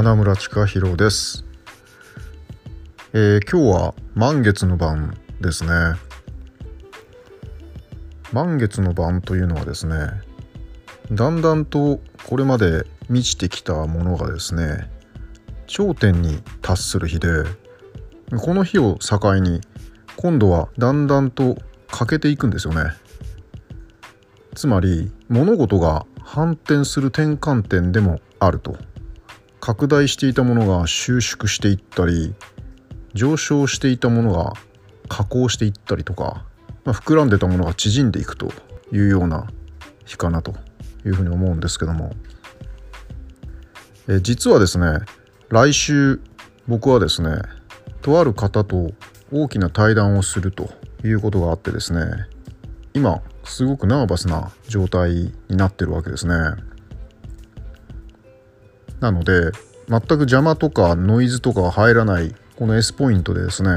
花村千佳弘です、えー、今日は満月の晩ですね。満月の晩というのはですねだんだんとこれまで満ちてきたものがですね頂点に達する日でこの日を境に今度はだんだんと欠けていくんですよね。つまり物事が反転する転換点でもあると。拡大していたものが収縮していったり上昇していたものが下降していったりとか、まあ、膨らんでたものが縮んでいくというような日かなというふうに思うんですけども。え実はですね来週僕はですねとある方と大きな対談をするということがあってですね今すごくナーバスな状態になってるわけですね。なので全く邪魔とかノイズとかが入らないこの S ポイントでですね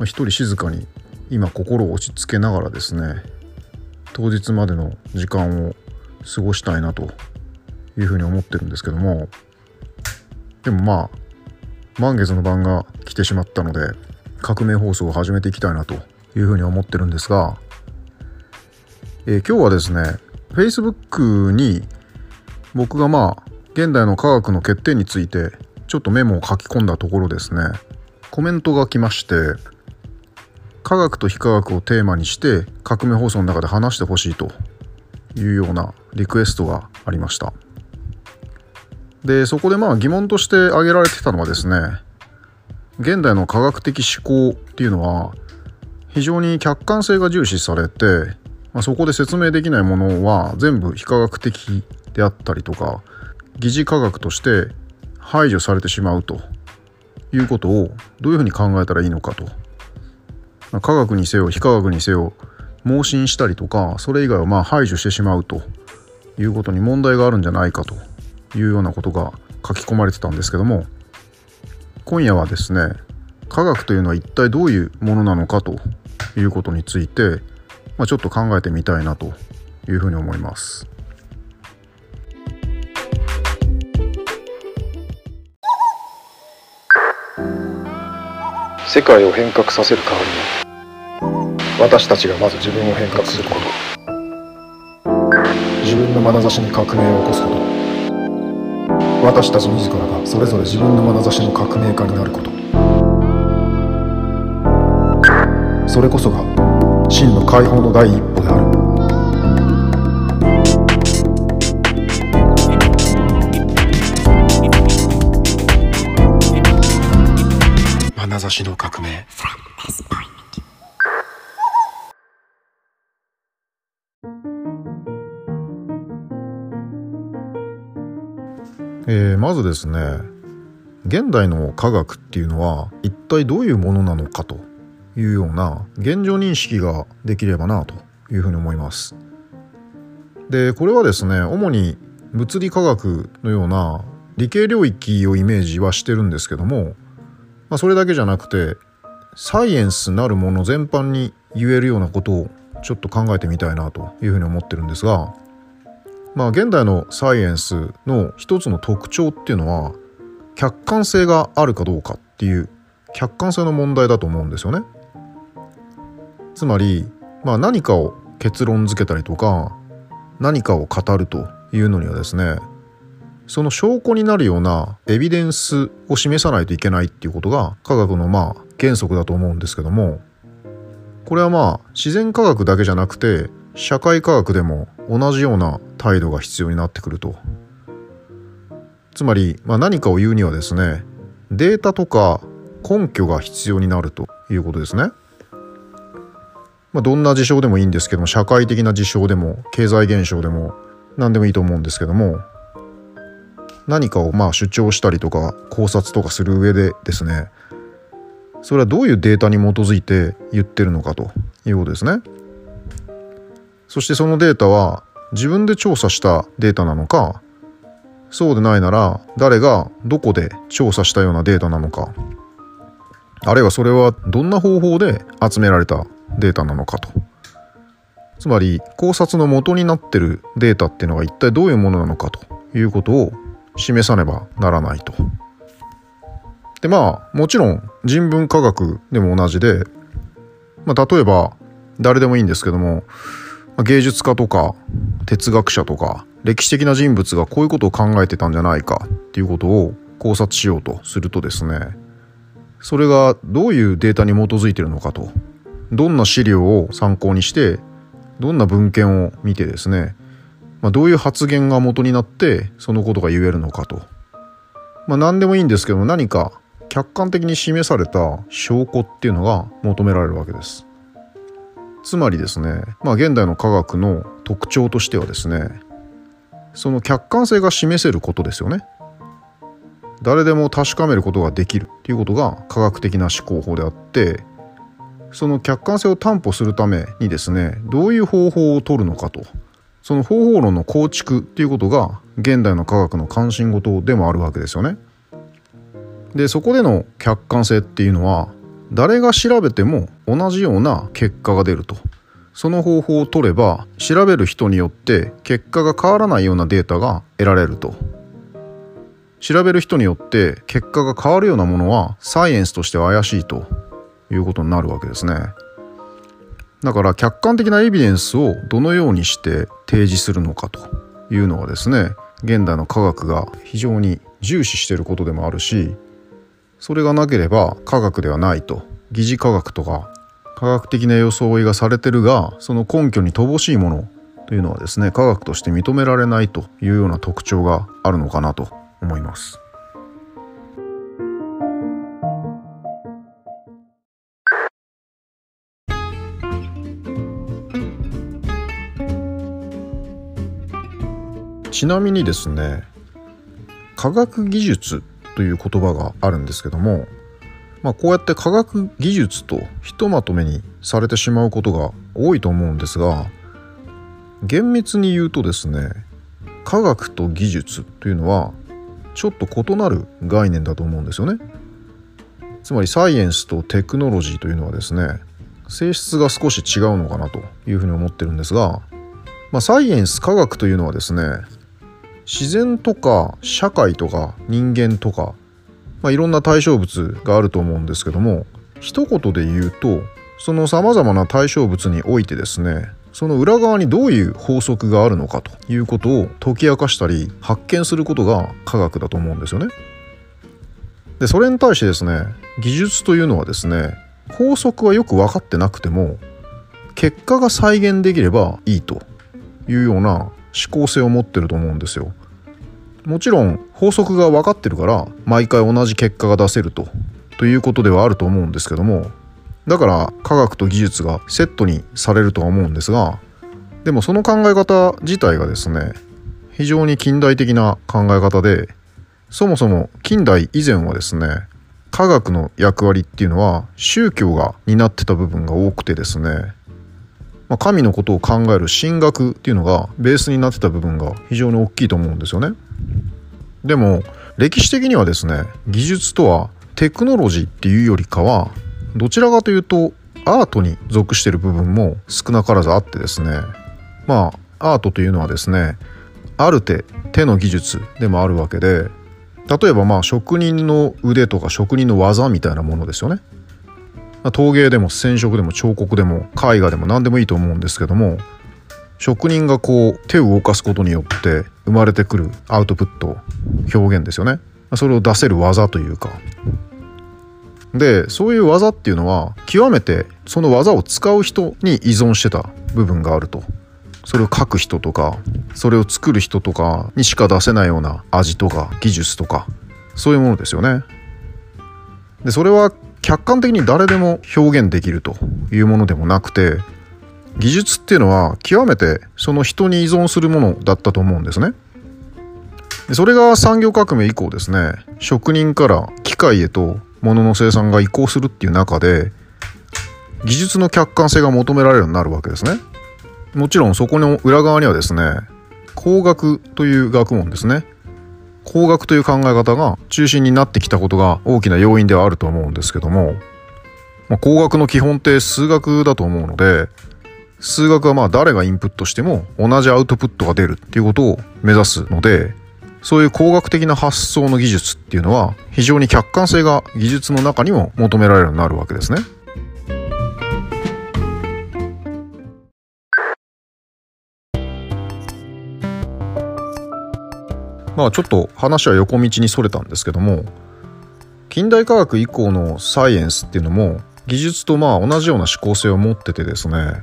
一人静かに今心を落ち着けながらですね当日までの時間を過ごしたいなというふうに思ってるんですけどもでもまあ満月の晩が来てしまったので革命放送を始めていきたいなというふうに思ってるんですが、えー、今日はですね Facebook に僕がまあ現代の科学の欠点についてちょっとメモを書き込んだところですね。コメントが来まして科学と非科学をテーマにして革命放送の中で話してほしいというようなリクエストがありました。でそこでまあ疑問として挙げられてたのはですね現代の科学的思考っていうのは非常に客観性が重視されて、まあ、そこで説明できないものは全部非科学的であったりとか疑似科学として排除されてしまうということをどういうふうに考えたらいいのかと、科学にせよ非科学にせよ盲信したりとかそれ以外はまあ排除してしまうということに問題があるんじゃないかというようなことが書き込まれてたんですけども今夜はですね科学というのは一体どういうものなのかということについて、まあ、ちょっと考えてみたいなというふうに思います。世界を変革させる代わりに私たちがまず自分を変革すること。自分の眼差しに革命を起こすこと。私たち自らがそれぞれ自分の眼差しの革命家になること。それこそが真の解放の第一歩である。眼差しの革命えー、まずですね現代の科学っていうのは一体どういうものなのかというような現状認識ができればなというふうに思います。でこれはですね主に物理科学のような理系領域をイメージはしてるんですけども、まあ、それだけじゃなくてサイエンスなるもの全般に言えるようなことをちょっと考えてみたいなというふうに思ってるんですがまあ現代のサイエンスの一つの特徴っていうのは客観性があるかどうかっていう客観性の問題だと思うんですよね。つまり、まあ、何かを結論付けたりとか何かを語るというのにはですねその証拠になるようなエビデンスを示さないといけないっていうことが科学のまあ原則だと思うんですけどもこれはまあ自然科学だけじゃなくて社会科学でも同じような態度が必要になってくるとつまり、まあ、何かを言うにはですねデータとか根拠が必要になるということですね。まあ、どんな事象でもいいんですけども社会的な事象でも経済現象でも何でもいいと思うんですけども何かをまあ主張したりとか考察とかする上でですねそれはどういうデータに基づいて言ってるのかということですね。そしてそのデータは自分で調査したデータなのかそうでないなら誰がどこで調査したようなデータなのかあるいはそれはどんな方法で集められたデータなのかとつまり考察の元になってるデータっていうのが一体どういうものなのかということを示さねばならないと。でまあもちろん人文科学でも同じで、まあ、例えば誰でもいいんですけども芸術家とか哲学者とか歴史的な人物がこういうことを考えてたんじゃないかっていうことを考察しようとするとですねそれがどういうデータに基づいてるのかとどんな資料を参考にしてどんな文献を見てですね、まあ、どういう発言が元になってそのことが言えるのかと。まあ何でもいいんですけども何か客観的に示された証拠っていうのが求められるわけです。つまりですねまあ現代の科学の特徴としてはですねその客観性が示せることですよね。誰でも確かめることができるっていうことが科学的な思考法であってその客観性を担保するためにですねどういう方法を取るのかと。その方法論の構築っていうことが現代の科学の関心事でもあるわけですよね。でそこでの客観性っていうのは誰が調べても同じような結果が出ると。その方法を取れば調べる人によって結果が変わらないようなデータが得られると。調べる人によって結果が変わるようなものはサイエンスとしては怪しいということになるわけですね。だから客観的なエビデンスをどのようにして提示するのかというのはですね現代の科学が非常に重視していることでもあるしそれがなければ科学ではないと疑似科学とか科学的な装いがされてるがその根拠に乏しいものというのはですね科学として認められないというような特徴があるのかなと思います。ちなみにですね科学技術という言葉があるんですけども、まあ、こうやって科学技術とひとまとめにされてしまうことが多いと思うんですが厳密に言うとですね科学と技術というのはちょっと異なる概念だと思うんですよね。つまりサイエンスとテクノロジーというのはですね性質が少し違うのかなというふうに思ってるんですが、まあ、サイエンス科学というのはですね自然とか社会とか人間とか、まあ、いろんな対象物があると思うんですけども一言で言うとそのさまざまな対象物においてですねその裏側にどういう法則があるのかということを解き明かしたり発見することが科学だと思うんですよね。でそれに対してですね技術というのはですね法則はよく分かってなくても結果が再現できればいいというような思考性を持ってると思うんですよ。もちろん法則が分かってるから毎回同じ結果が出せるとということではあると思うんですけどもだから科学と技術がセットにされるとは思うんですがでもその考え方自体がですね非常に近代的な考え方でそもそも近代以前はですね科学の役割っていうのは宗教が担ってた部分が多くてですねまあ、神のことを考える神学っていうのがベースになってた部分が非常に大きいと思うんですよね。でも歴史的にはですね技術とはテクノロジーっていうよりかはどちらかというとアートに属してる部分も少なからずあってですねまあアートというのはですねある手手の技術でもあるわけで例えばまあ職人の腕とか職人の技みたいなものですよね。陶芸でも染色でも彫刻でも絵画でも何でもいいと思うんですけども職人がこう手を動かすことによって生まれてくるアウトプット表現ですよね。それを出せる技というか。でそういう技っていうのは極めてその技を使う人に依存してた部分があると。それを書く人とかそれを作る人とかにしか出せないような味とか技術とかそういうものですよね。でそれは客観的に誰でも表現できるというものでもなくて技術っていうのは極めてその人に依存するものだったと思うんですね。それが産業革命以降ですね職人から機械へと物の生産が移行するっていう中で技術の客観性が求められるようになるわけですね。もちろんそこの裏側にはですね工学という学問ですね工学という考え方が中心になってきたことが大きな要因ではあると思うんですけども、まあ、工学の基本って数学だと思うので数学はまあ誰がインプットしても同じアウトプットが出るっていうことを目指すのでそういう工学的な発想の技術っていうのは非常に客観性が技術の中にも求められるようになるわけですね。まあちょっと話は横道にそれたんですけども近代科学以降のサイエンスっていうのも技術とまあ同じような思考性を持っててですね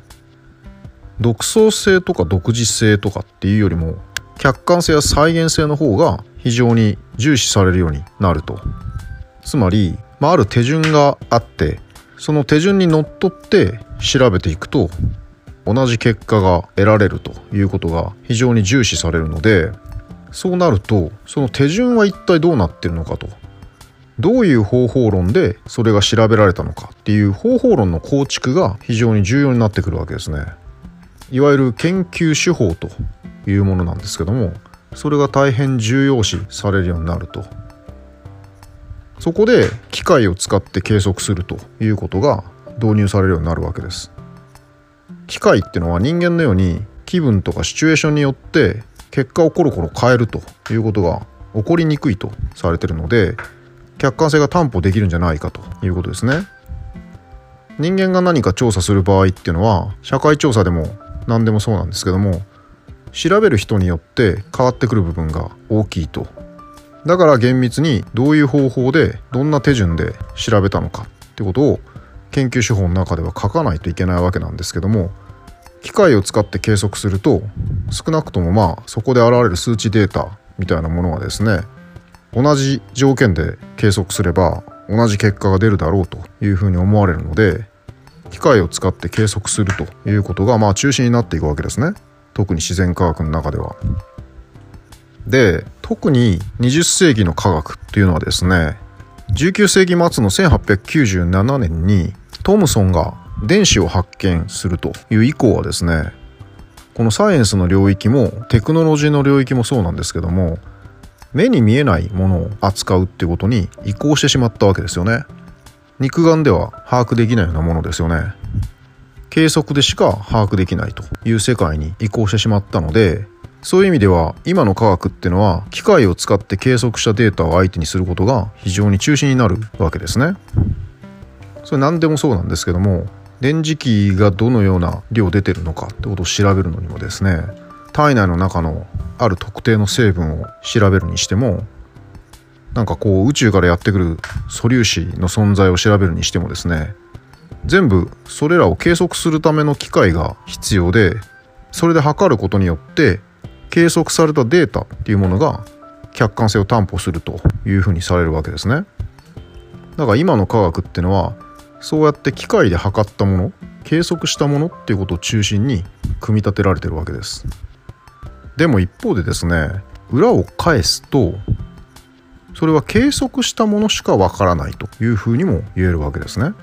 独創性とか独自性とかっていうよりも客観性や再現性の方が非常に重視されるようになると。つまり、まあ、ある手順があってその手順にのっとって調べていくと同じ結果が得られるということが非常に重視されるのでそうなるとその手順は一体どうなってるのかと。どういう方法論でそれが調べられたのかっていう方法論の構築が非常に重要になってくるわけですね。いわゆる研究手法というものなんですけどもそれが大変重要視されるようになると。そこで機械を使って計測するということが導入されるようになるわけです。機械っていうのは人間のように気分とかシチュエーションによって結果をコロコロ変えるということが起こりにくいとされてるので客観性が担保できるんじゃないかということですね。人間が何か調査する場合っていうのは社会調査でも何でもそうなんですけども調べる人によって変わってくる部分が大きいと。だから厳密にどういう方法でどんな手順で調べたのかってことを研究手法の中では書かないといけないわけなんですけども機械を使って計測すると少なくともまあそこで現れる数値データみたいなものはですね同じ条件で計測すれば同じ結果が出るだろうというふうに思われるので機械を使って計測するということがまあ中心になっていくわけですね特に自然科学の中では。で特に20世紀の科学っていうのはですね19世紀末の1897年にトムソンが電子を発見するという以降はですねこのサイエンスの領域もテクノロジーの領域もそうなんですけども目に見えないものを扱うってことに移行してしまったわけですよね。肉眼では把握できないようなものですよね。計測でしか把握できないという世界に移行してしまったのでそういう意味では今の科学っていうのは機械を使って計測したデータを相手にすることが非常に中心になるわけですね。それ何でもそうなんですけども電磁気がどのような量出てるのかってことを調べるのにもですね体内の中のある特定の成分を調べるにしてもなんかこう宇宙からやってくる素粒子の存在を調べるにしてもですね全部それらを計測するための機械が必要でそれで測ることによって計測されたデータっていうものが客観性を担保するというふうにされるわけですね。だから今の科学ってのはそうやって機械で測ったもの計測したものっていうことを中心に組み立てられてるわけです。でも一方でですね裏を返すとそれは計測したものしかわからないというふうにも言えるわけですね。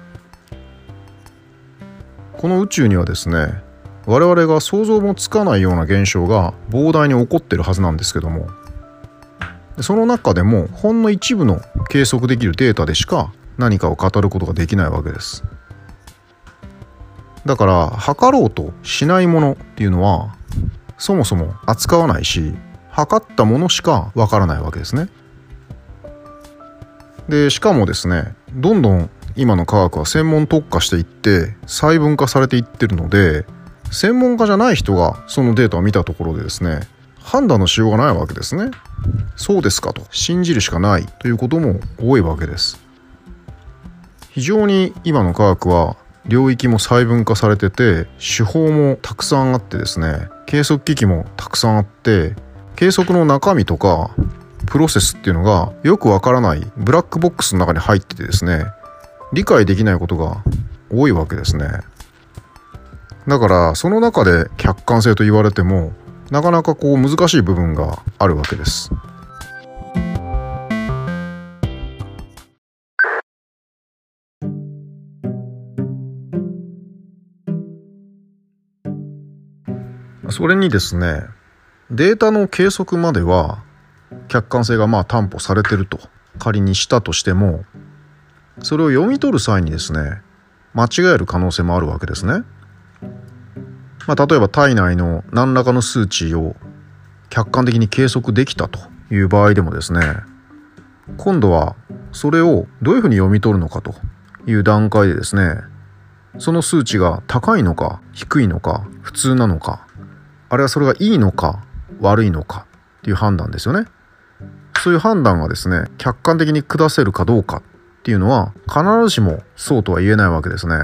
この宇宙にはですね我々が想像もつかないような現象が膨大に起こってるはずなんですけどもその中でもほんの一部の計測できるデータでしか何かを語ることができないわけです。だから測ろうとしないものっていうのはそもそも扱わないし測ったものしかわからないわけですね。でしかもですねどんどん今の科学は専門特化していって細分化されていってるので専門家じゃない人がそのデータを見たところでですね判断のしようがないわけですね。そうですかと。信じるしかないということも多いわけです。非常に今の科学は領域も細分化されてて手法もたくさんあってですね計測機器もたくさんあって計測の中身とかプロセスっていうのがよくわからないブラックボックスの中に入っててですね理解できないことが多いわけですね。だからその中で客観性と言われてもなかなかこう難しい部分があるわけです。それにですねデータの計測までは客観性がまあ担保されてると仮にしたとしてもそれを読み取る際にですね間違える可能性もあるわけですね。まあ、例えば体内の何らかの数値を客観的に計測できたという場合でもですね今度はそれをどういうふうに読み取るのかという段階でですねその数値が高いのか低いのか普通なのかあるいはそれがいいのか悪いのかっていう判断ですよね。そういう判断がですね客観的に下せるかどうかっていうのは必ずしもそうとは言えないわけですね。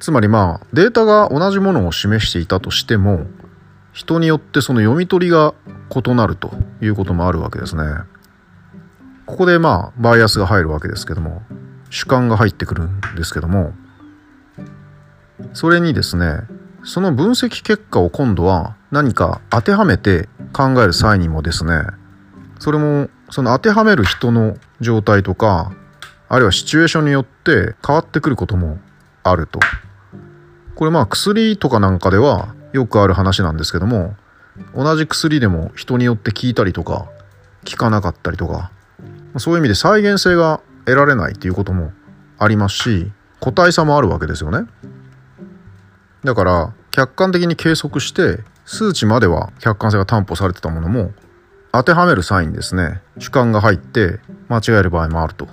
つまりまあデータが同じものを示していたとしても人によってその読み取りが異なるということもあるわけですね。ここでまあバイアスが入るわけですけども主観が入ってくるんですけどもそれにですねその分析結果を今度は何か当てはめて考える際にもですねそれもその当てはめる人の状態とかあるいはシチュエーションによって変わってくることもあると。これまあ薬とかなんかではよくある話なんですけども同じ薬でも人によって効いたりとか効かなかったりとかそういう意味で再現性が得られないっていうこともありますし個体差もあるわけですよね。だから客観的に計測して数値までは客観性が担保されてたものも当てはめる際にですね。主観が入って間違える場合もあると。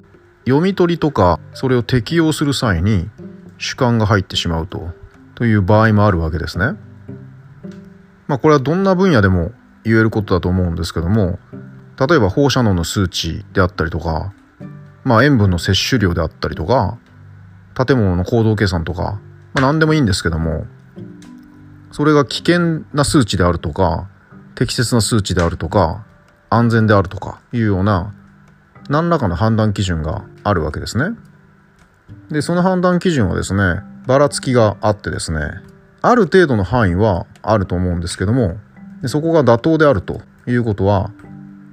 読み取りとかそれを適用する際に主観が入ってしまうと。という場合もあるわけですね。まあこれはどんな分野でも言えることだと思うんですけども例えば放射能の数値であったりとか、まあ、塩分の摂取量であったりとか建物の行動計算とか、まあ、何でもいいんですけどもそれが危険な数値であるとか適切な数値であるとか安全であるとかいうような何らかの判断基準があるわけですね。でその判断基準はですねばらつきがあってですねある程度の範囲はあると思うんですけどもでそこが妥当であるということは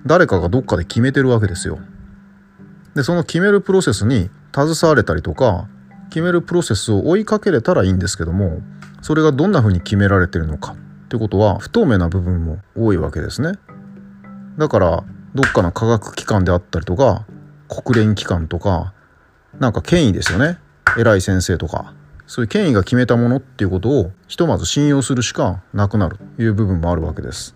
誰かがどっかで決めてるわけですよ。でその決めるプロセスに携われたりとか決めるプロセスを追いかけれたらいいんですけどもそれがどんな風に決められてるのかってことは不透明な部分も多いわけですね。だからどっかの科学機関であったりとか国連機関とかなんか権威ですよね偉い先生とかそういう権威が決めたものっていうことをひとまず信用するしかなくなるという部分もあるわけです。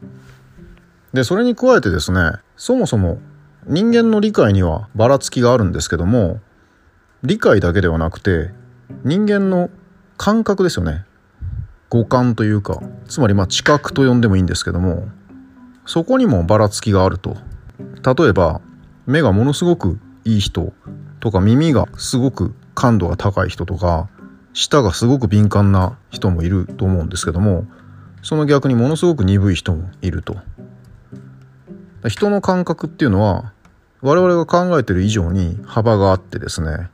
でそれに加えてですねそもそも人間の理解にはばらつきがあるんですけども理解だけではなくて人間の感覚ですよね。五感というか。つまりまあ知覚と呼んでもいいんですけどもそこにもばらつきがあると。例えば目がものすごくいい人とか耳がすごく感度が高い人とか舌がすごく敏感な人もいると思うんですけどもその逆にものすごく鈍い人もいると。人の感覚っていうのは我々が考えてる以上に幅があってですね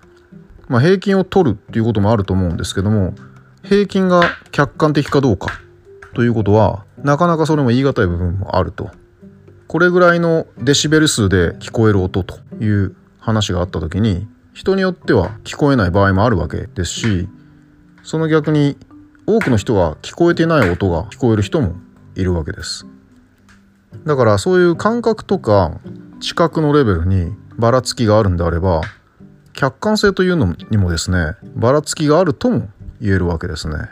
まあ平均を取るっていうこともあると思うんですけども平均が客観的かどうかということはなかなかそれも言い難い部分もあると。これぐらいのデシベル数で聞こえる音という話があった時に人によっては聞こえない場合もあるわけですしその逆に多くの人が聞こえてない音が聞こえる人もいるわけです。だからそういう感覚とか知覚のレベルにばらつきがあるんであれば客観性というのにもですねばらつきがあるとも言えるわけですね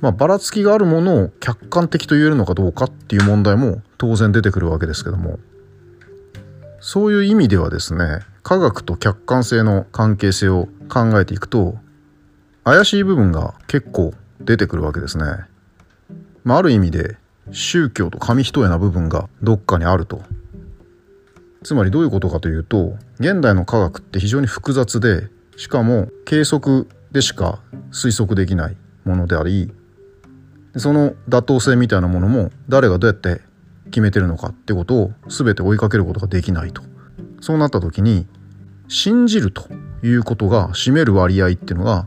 まあばらつきがあるものを客観的と言えるのかどうかっていう問題も当然出てくるわけですけどもそういう意味ではですね科学と客観性の関係性を考えていくと怪しい部分が結構出てくるわけですね。まあ、ある意味で宗教と紙一重な部分がどっかにあると。つまりどういうことかというと現代の科学って非常に複雑でしかも計測でしか推測できないものでありその妥当性みたいなものも誰がどうやって決めてるのかってことを全て追いかけることができないとそうなった時に信じるということが占める割合っていうのが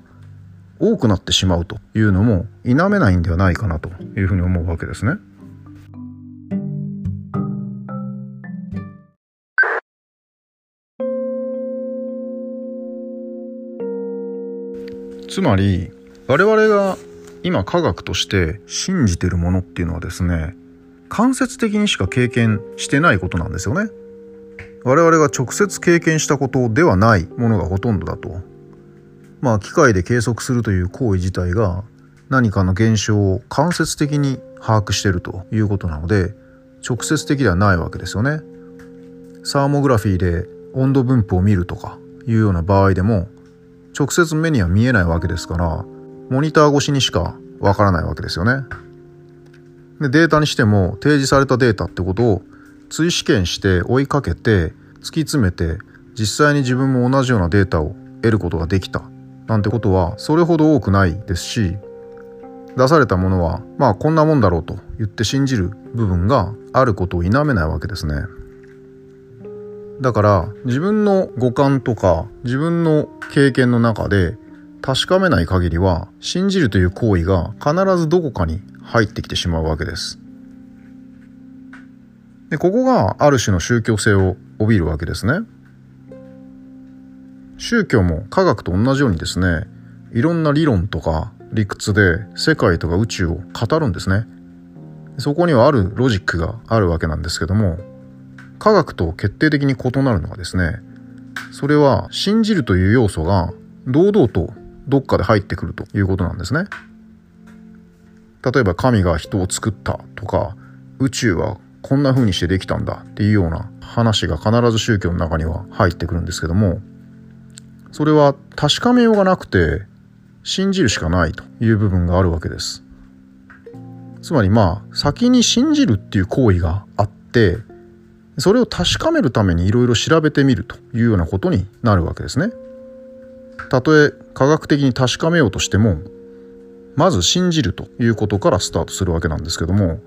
多くなってしまうというのも否めないんではないかなというふうに思うわけですね。つまり我々が今科学として信じてるものっていうのはですね間接的にしか経験してないことなんですよね。我々が直接経験したことではないものがほとんどだとまあ機械で計測するという行為自体が何かの現象を間接的に把握しているということなので直接的ではないわけですよね。サーモグラフィーで温度分布を見るとかいうような場合でも直接目には見えないわけですからモニター越しにしかわからないわけですよね。でデータにしても提示されたデータってことを追試験して追いかけて突き詰めて実際に自分も同じようなデータを得ることができたなんてことはそれほど多くないですし出されたものはまあこんなもんだろうと言って信じる部分があることを否めないわけですね。だから自分の五感とか自分の経験の中で確かめない限りは信じるという行為が必ずどこかに入ってきてしまうわけです。でここがある種の宗教性を帯びるわけですね。宗教も科学と同じようにですねいろんな理論とか理屈で世界とか宇宙を語るんですね。そこにはあるロジックがあるわけなんですけども科学と決定的に異なるのはですねそれは信じるという要素が堂々とどっかで入ってくるということなんですね。例えば神が人を作ったとか宇宙はこんな風にしてできたんだっていうような話が必ず宗教の中には入ってくるんですけどもそれは確かめようがなくて信じるしかないという部分があるわけです。つまりまあ先に信じるっていう行為があってそれを確かめるためにいろいろ調べてみるというようなことになるわけですね。たとえ科学的に確かめようとしてもまず信じるということからスタートするわけなんですけども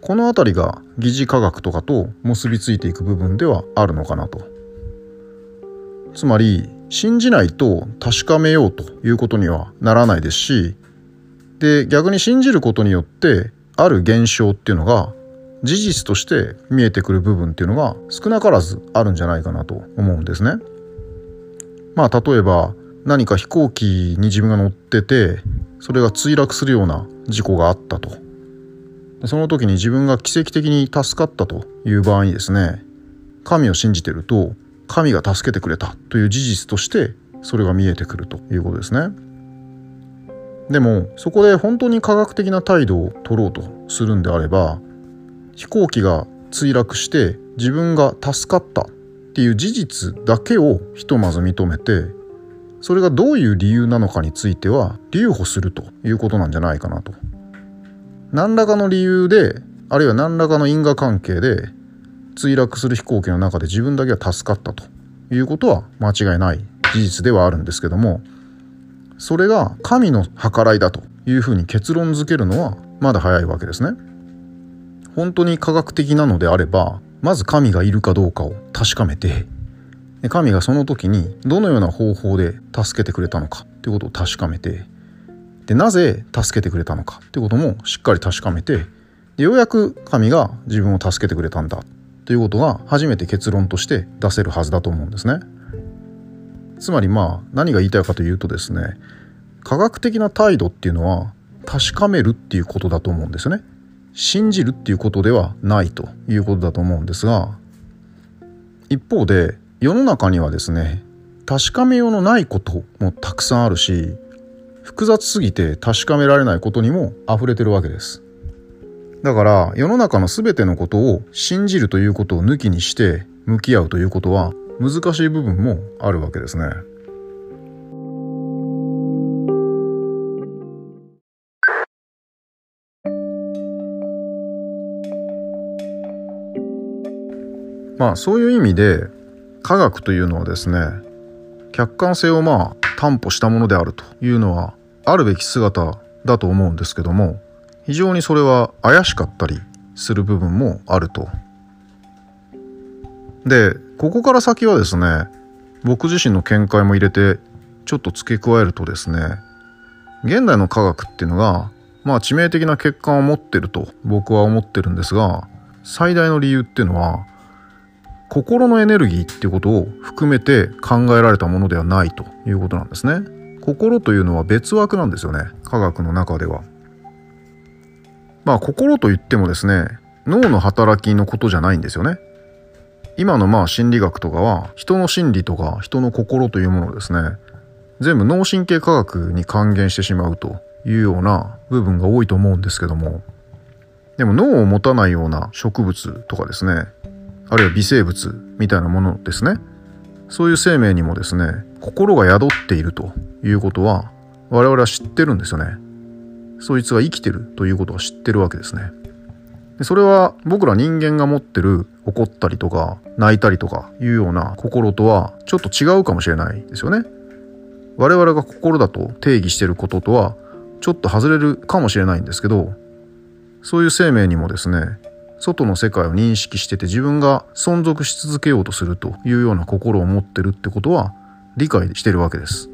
この辺りが疑似科学とかと結びついていく部分ではあるのかなと。つまり信じないと確かめようということにはならないですしで逆に信じることによってある現象っていうのが事実として見えてくる部分っていうのが少なからずあるんじゃないかなと思うんですね。まあ例えば何か飛行機に自分が乗っててそれが墜落するような事故があったと。その時に自分が奇跡的に助かったという場合にですね。神を信じてると神が助けてくれたという事実としてそれが見えてくるということですね。でもそこで本当に科学的な態度を取ろうとするんであれば飛行機が墜落して自分が助かったっていう事実だけをひとまず認めてそれがどういう理由なのかについては留保するということなんじゃないかなと。何らかの理由であるいは何らかの因果関係で墜落する飛行機の中で自分だけは助かったということは間違いない事実ではあるんですけどもそれが神の計らいだというふうに結論づけるのはまだ早いわけですね。本当に科学的なのであればまず神がいるかどうかを確かめて神がその時にどのような方法で助けてくれたのかということを確かめてでなぜ助けてくれたのかということもしっかり確かめてでようやく神が自分を助けてくれたんだということが初めて結論として出せるはずだと思うんですね。つまりまあ何が言いたいかというとですね科学的な態度っていうのは確かめるっていうことだと思うんですよね。信じるっていうことではないということだと思うんですが一方で世の中にはですね確かめようのないこともたくさんあるし複雑すぎて確かめられないことにも溢れてるわけですだから世の中の全てのことを信じるということを抜きにして向き合うということは難しい部分もあるわけですね。まあそういう意味で科学というのはですね客観性をまあ担保したものであるというのはあるべき姿だと思うんですけども非常にそれは怪しかったりする部分もあると。でここから先はですね僕自身の見解も入れてちょっと付け加えるとですね現代の科学っていうのがまあ致命的な欠陥を持ってると僕は思ってるんですが最大の理由っていうのは心のエネルギーっていうことを含めて考えられたものではないということなんですね。心というのは別枠なんですよね科学の中では。まあ心といってもですね脳の働きのことじゃないんですよね。今のまあ心理学とかは人の心理とか人の心というものですね全部脳神経科学に還元してしまうというような部分が多いと思うんですけどもでも脳を持たないような植物とかですねあるいは微生物みたいなものですね。そういう生命にもですね心が宿っているということは我々は知ってるんですよね。そいつが生きてるということは知ってるわけですね。でそれは僕ら人間が持ってる怒ったりとか泣いたりとかいうような心とはちょっと違うかもしれないですよね。我々が心だと定義してることとはちょっと外れるかもしれないんですけどそういう生命にもですね外の世界を認識してて自分が存続し続けようとするというような心を持ってるってことは理解してるわけです。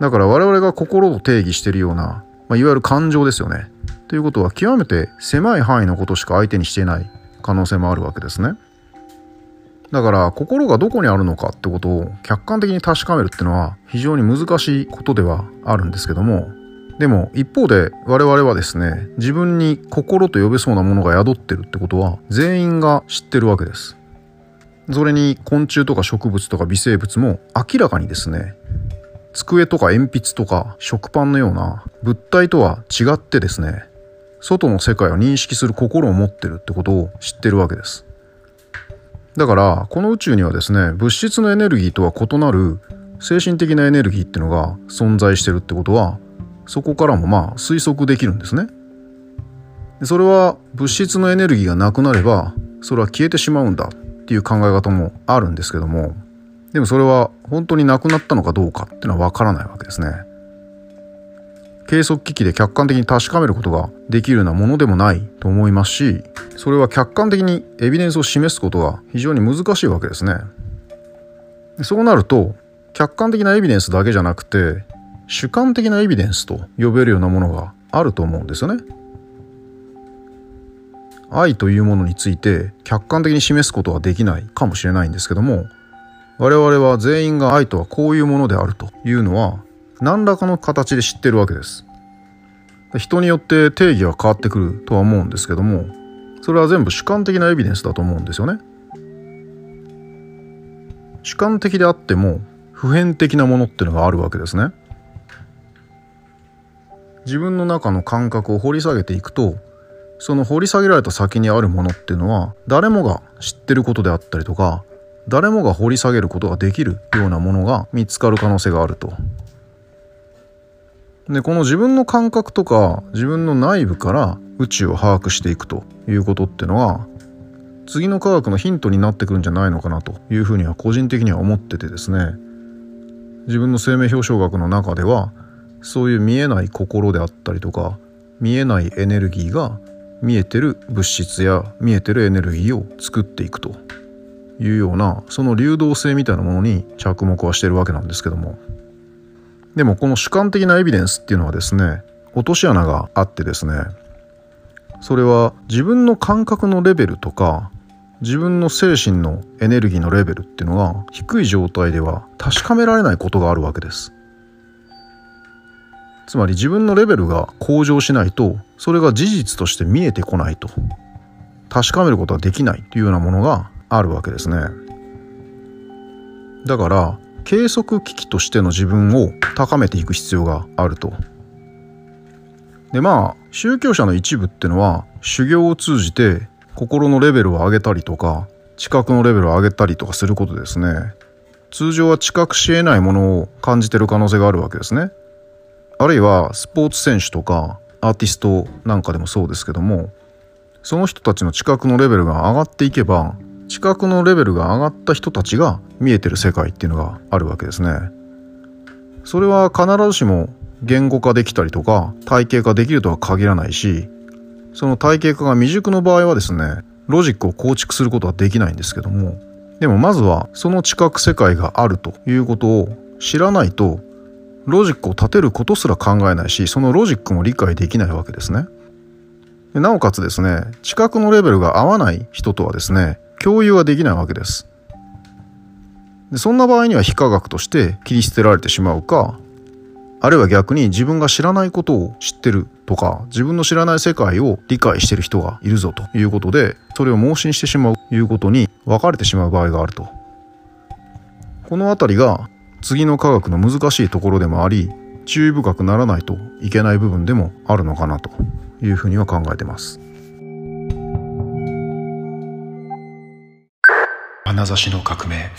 だから我々が心を定義してるような、まあ、いわゆる感情ですよね。ということは極めて狭い範囲のことしか相手にしていない可能性もあるわけですね。だから心がどこにあるのかってことを客観的に確かめるっていうのは非常に難しいことではあるんですけどもでも一方で我々はですね自分に心と呼べそうなものが宿ってるってことは全員が知ってるわけです。それに昆虫とか植物とか微生物も明らかにですね机とか鉛筆とか食パンのような物体とは違ってですね外の世界を認識する心を持ってるってことを知ってるわけです。だからこの宇宙にはですね物質のエネルギーとは異なる精神的なエネルギーっていうのが存在してるってことはそこからもまあ推測できるんですね。それは物質のエネルギーがなくなればそれは消えてしまうんだっていう考え方もあるんですけどもでもそれは本当になくなったのかどうかっていうのはわからないわけですね。計測機器で客観的に確かめることができるようなものでもないと思いますしそれは客観的にエビデンスを示すことが非常に難しいわけですね。そうなると客観的なエビデンスだけじゃなくて主観的なエビデンスと呼べるようなものがあると思うんですよね。愛というものについて客観的に示すことはできないかもしれないんですけども我々は全員が愛とはこういうものであるというのは何らかの形で知ってるわけです。人によって定義は変わってくるとは思うんですけどもそれは全部主観的なエビデンスだと思うんですよね。主観的であっても普遍的なものっていうのがあるわけですね。自分の中の感覚を掘り下げていくとその掘り下げられた先にあるものっていうのは誰もが知ってることであったりとか誰もが掘り下げることができるようなものが見つかる可能性があると。でこの自分の感覚とか自分の内部から宇宙を把握していくということっていうのは次の科学のヒントになってくるんじゃないのかなというふうには個人的には思っててですね自分の生命表彰学の中ではそういう見えない心であったりとか見えないエネルギーが見えてる物質や見えてるエネルギーを作っていくと。いうようなその流動性みたいなものに着目はしてるわけなんですけども。でもこの主観的なエビデンスっていうのはですね落とし穴があってですねそれは自分の感覚のレベルとか自分の精神のエネルギーのレベルっていうのが低い状態では確かめられないことがあるわけです。つまり自分のレベルが向上しないとそれが事実として見えてこないと確かめることができないというようなものがあるわけですね。だから計測機器としての自分を高めていく必要があると。でまあ宗教者の一部ってのは修行を通じて心のレベルを上げたりとか知覚のレベルを上げたりとかすることですね。通常は知覚し得ないものを感じてる可能性があるわけですね。あるいはスポーツ選手とかアーティストなんかでもそうですけどもその人たちの知覚のレベルが上がっていけば知覚のレベルが上がった人たちが見えてる世界っていうのがあるわけですね。それは必ずしも言語化できたりとか体系化できるとは限らないしその体系化が未熟の場合はですねロジックを構築することはできないんですけどもでもまずはその知覚世界があるということを知らないとロジックを立てることすら考えないしそのロジックも理解できないわけですね。でなおかつですね知覚のレベルが合わない人とはですね共有はできないわけです。でそんな場合には非科学として切り捨てられてしまうかあるいは逆に自分が知らないことを知ってるとか自分の知らない世界を理解してる人がいるぞということでそれを盲信してしまうということに分かれてしまう場合があると。この辺りが次の科学の難しいところでもあり注意深くならないといけない部分でもあるのかなというふうには考えてます。花差しの革命